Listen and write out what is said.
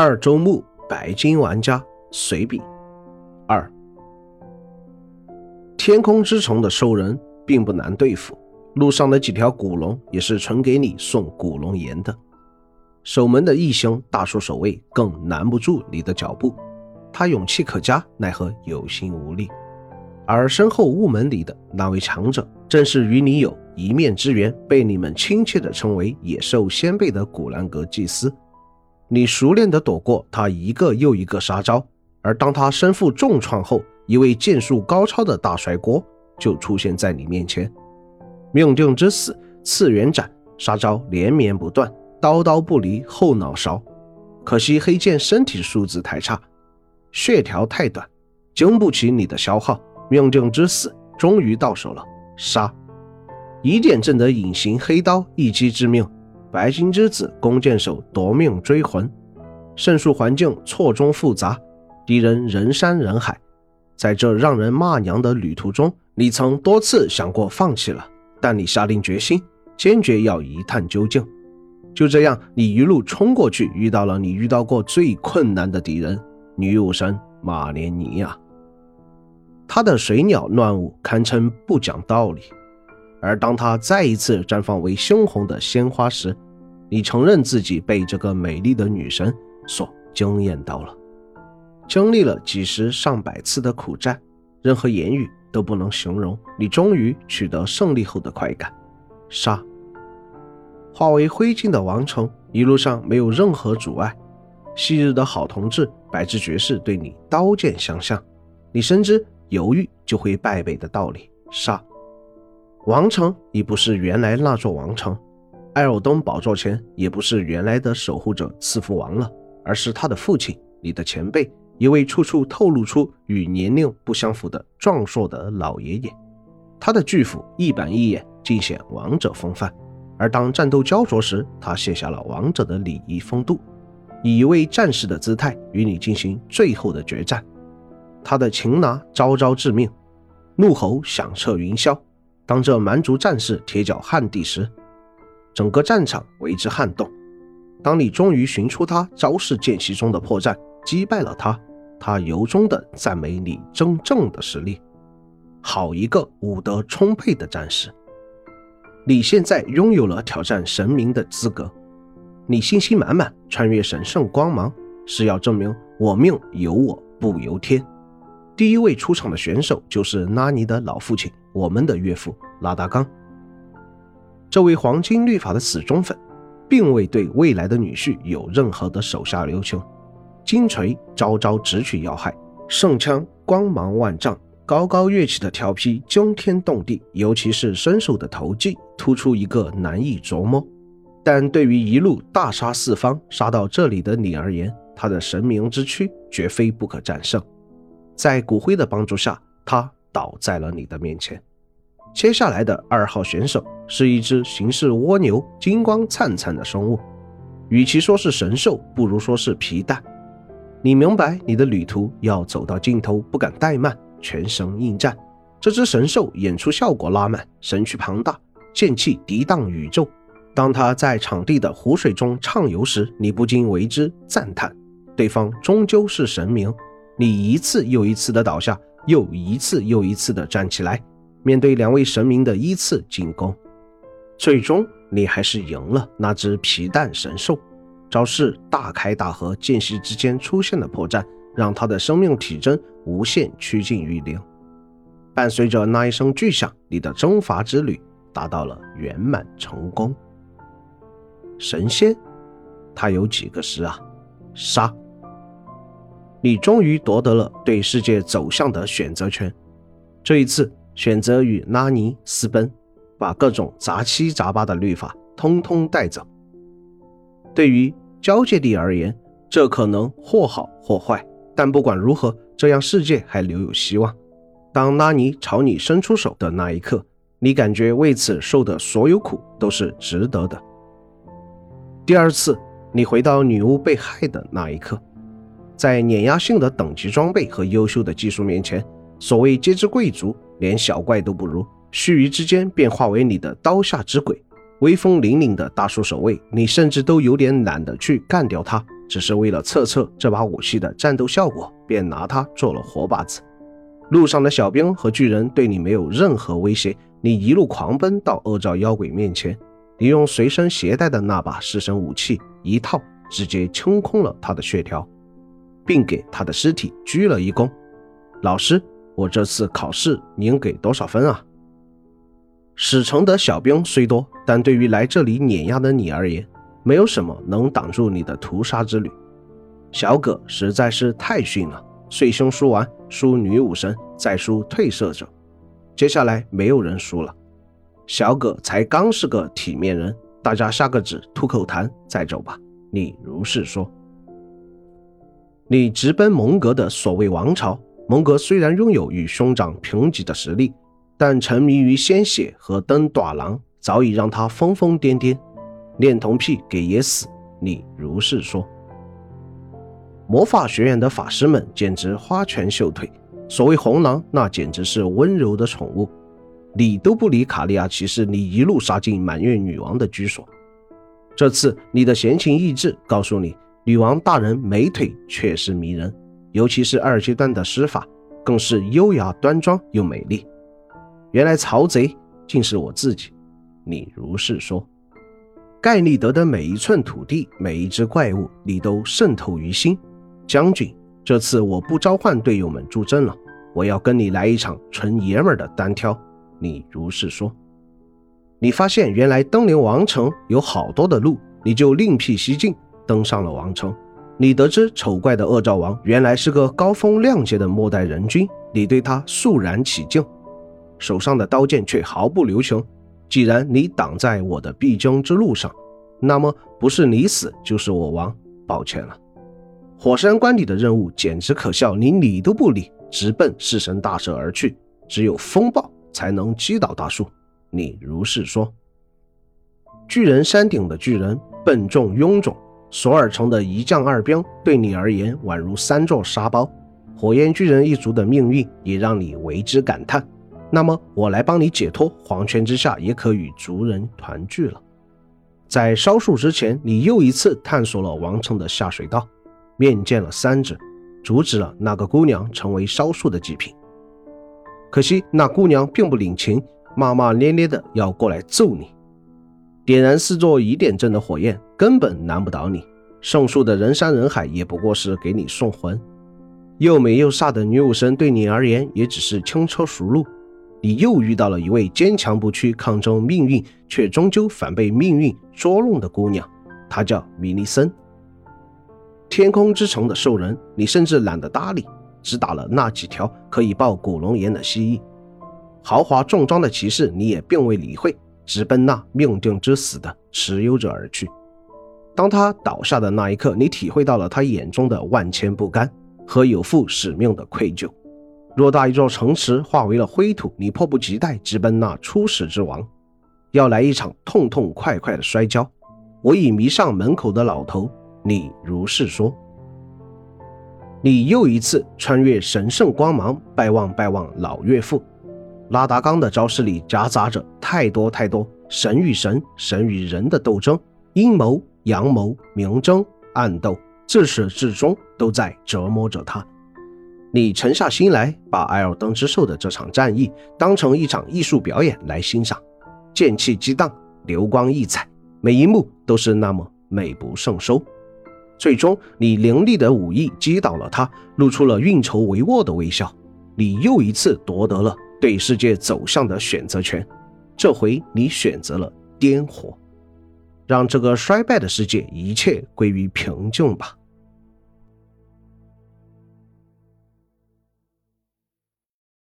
二周目白金玩家随笔二。天空之城的兽人并不难对付，路上的几条古龙也是纯给你送古龙岩的。守门的异星大树守卫更难不住你的脚步，他勇气可嘉，奈何有心无力。而身后雾门里的那位强者，正是与你有一面之缘，被你们亲切地称为野兽先辈的古兰格祭司。你熟练地躲过他一个又一个杀招，而当他身负重创后，一位剑术高超的大帅锅就出现在你面前。命定之死，次元斩，杀招连绵不断，刀刀不离后脑勺。可惜黑剑身体素质太差，血条太短，经不起你的消耗。命定之死终于到手了，杀！疑点正的隐形黑刀一击致命。白金之子弓箭手夺命追魂，胜数环境错综复杂，敌人人山人海。在这让人骂娘的旅途中，你曾多次想过放弃了，但你下定决心，坚决要一探究竟。就这样，你一路冲过去，遇到了你遇到过最困难的敌人——女武神马莲尼亚。她的水鸟乱舞堪称不讲道理。而当它再一次绽放为猩红的鲜花时，你承认自己被这个美丽的女神所惊艳到了。经历了几十上百次的苦战，任何言语都不能形容你终于取得胜利后的快感。杀！化为灰烬的王城，一路上没有任何阻碍。昔日的好同志白之爵士对你刀剑相向，你深知犹豫就会败北的道理。杀！王城已不是原来那座王城，艾尔登宝座前也不是原来的守护者赐福王了，而是他的父亲，你的前辈，一位处处透露出与年龄不相符的壮硕的老爷爷。他的巨斧一板一眼，尽显王者风范。而当战斗焦灼时，他卸下了王者的礼仪风度，以一位战士的姿态与你进行最后的决战。他的擒拿招招致命，怒吼响彻云霄。当这蛮族战士铁脚撼地时，整个战场为之撼动。当你终于寻出他招式间隙中的破绽，击败了他，他由衷的赞美你真正的实力。好一个武德充沛的战士！你现在拥有了挑战神明的资格。你信心满满，穿越神圣光芒，是要证明我命由我不由天。第一位出场的选手就是拉尼的老父亲。我们的岳父拉达冈，这位黄金律法的死忠粉，并未对未来的女婿有任何的手下留情。金锤招招直取要害，圣枪光芒万丈，高高跃起的调皮惊天动地，尤其是身手的投技，突出一个难以琢磨。但对于一路大杀四方杀到这里的你而言，他的神明之躯绝非不可战胜。在骨灰的帮助下，他倒在了你的面前。接下来的二号选手是一只形似蜗牛、金光灿灿的生物，与其说是神兽，不如说是皮蛋。你明白，你的旅途要走到尽头，不敢怠慢，全神应战。这只神兽演出效果拉满，身躯庞大，剑气涤荡宇宙。当他在场地的湖水中畅游时，你不禁为之赞叹：对方终究是神明。你一次又一次的倒下，又一次又一次的站起来。面对两位神明的依次进攻，最终你还是赢了那只皮蛋神兽。招式大开大合，间隙之间出现的破绽，让他的生命体征无限趋近于零。伴随着那一声巨响，你的征伐之旅达到了圆满成功。神仙，他有几个师啊？杀！你终于夺得了对世界走向的选择权。这一次。选择与拉尼私奔，把各种杂七杂八的律法通通带走。对于交界地而言，这可能或好或坏，但不管如何，这样世界还留有希望。当拉尼朝你伸出手的那一刻，你感觉为此受的所有苦都是值得的。第二次，你回到女巫被害的那一刻，在碾压性的等级装备和优秀的技术面前，所谓皆知贵族。连小怪都不如，须臾之间便化为你的刀下之鬼。威风凛凛的大树守卫，你甚至都有点懒得去干掉他，只是为了测测这把武器的战斗效果，便拿它做了活靶子。路上的小兵和巨人对你没有任何威胁，你一路狂奔到恶兆妖鬼面前，你用随身携带的那把式神武器一套，直接清空了他的血条，并给他的尸体鞠了一躬。老师，我这次考试您给多少分啊？史城的小兵虽多，但对于来这里碾压的你而言，没有什么能挡住你的屠杀之旅。小葛实在是太逊了，碎胸输完，输女武神，再输褪色者，接下来没有人输了。小葛才刚是个体面人，大家下个纸吐口痰再走吧。你如是说。你直奔蒙格的所谓王朝。蒙格虽然拥有与兄长平级的实力，但沉迷于鲜血和登短廊早已让他疯疯癫癫，恋童癖给也死。你如是说。魔法学院的法师们简直花拳绣腿，所谓红狼那简直是温柔的宠物，理都不理卡利亚骑士，你一路杀进满月女王的居所。这次你的闲情逸致告诉你，女王大人美腿确实迷人。尤其是二阶段的施法，更是优雅端庄又美丽。原来曹贼竟是我自己，你如是说。盖利德的每一寸土地，每一只怪物，你都渗透于心。将军，这次我不召唤队友们助阵了，我要跟你来一场纯爷们的单挑。你如是说。你发现原来登临王城有好多的路，你就另辟蹊径，登上了王城。你得知丑怪的恶兆王原来是个高风亮节的末代人君，你对他肃然起敬，手上的刀剑却毫不留情。既然你挡在我的必经之路上，那么不是你死就是我亡。抱歉了，火山关里的任务简直可笑，你理都不理，直奔弑神大蛇而去。只有风暴才能击倒大树。你如是说。巨人山顶的巨人笨重臃肿。索尔城的一将二兵对你而言宛如三座沙包，火焰巨人一族的命运也让你为之感叹。那么我来帮你解脱，黄泉之下也可与族人团聚了。在烧树之前，你又一次探索了王城的下水道，面见了三指，阻止了那个姑娘成为烧树的祭品。可惜那姑娘并不领情，骂骂咧咧的要过来揍你。点燃四座疑点阵的火焰根本难不倒你，圣树的人山人海也不过是给你送魂。又美又飒的女武神对你而言也只是轻车熟路。你又遇到了一位坚强不屈、抗争命运却终究反被命运捉弄的姑娘，她叫米利森。天空之城的兽人，你甚至懒得搭理，只打了那几条可以爆古龙岩的蜥蜴。豪华重装的骑士，你也并未理会。直奔那命定之死的持有者而去。当他倒下的那一刻，你体会到了他眼中的万千不甘和有负使命的愧疚。偌大一座城池化为了灰土，你迫不及待直奔那初始之王，要来一场痛痛快快的摔跤。我已迷上门口的老头，你如是说。你又一次穿越神圣光芒，拜望拜望老岳父。拉达冈的招式里夹杂着太多太多神与神、神与人的斗争、阴谋、阳谋、明争、暗斗，自始至终都在折磨着他。你沉下心来，把艾尔登之兽的这场战役当成一场艺术表演来欣赏，剑气激荡，流光溢彩，每一幕都是那么美不胜收。最终，你凌厉的武艺击倒了他，露出了运筹帷幄的微笑。你又一次夺得了。对世界走向的选择权，这回你选择了颠火，让这个衰败的世界一切归于平静吧。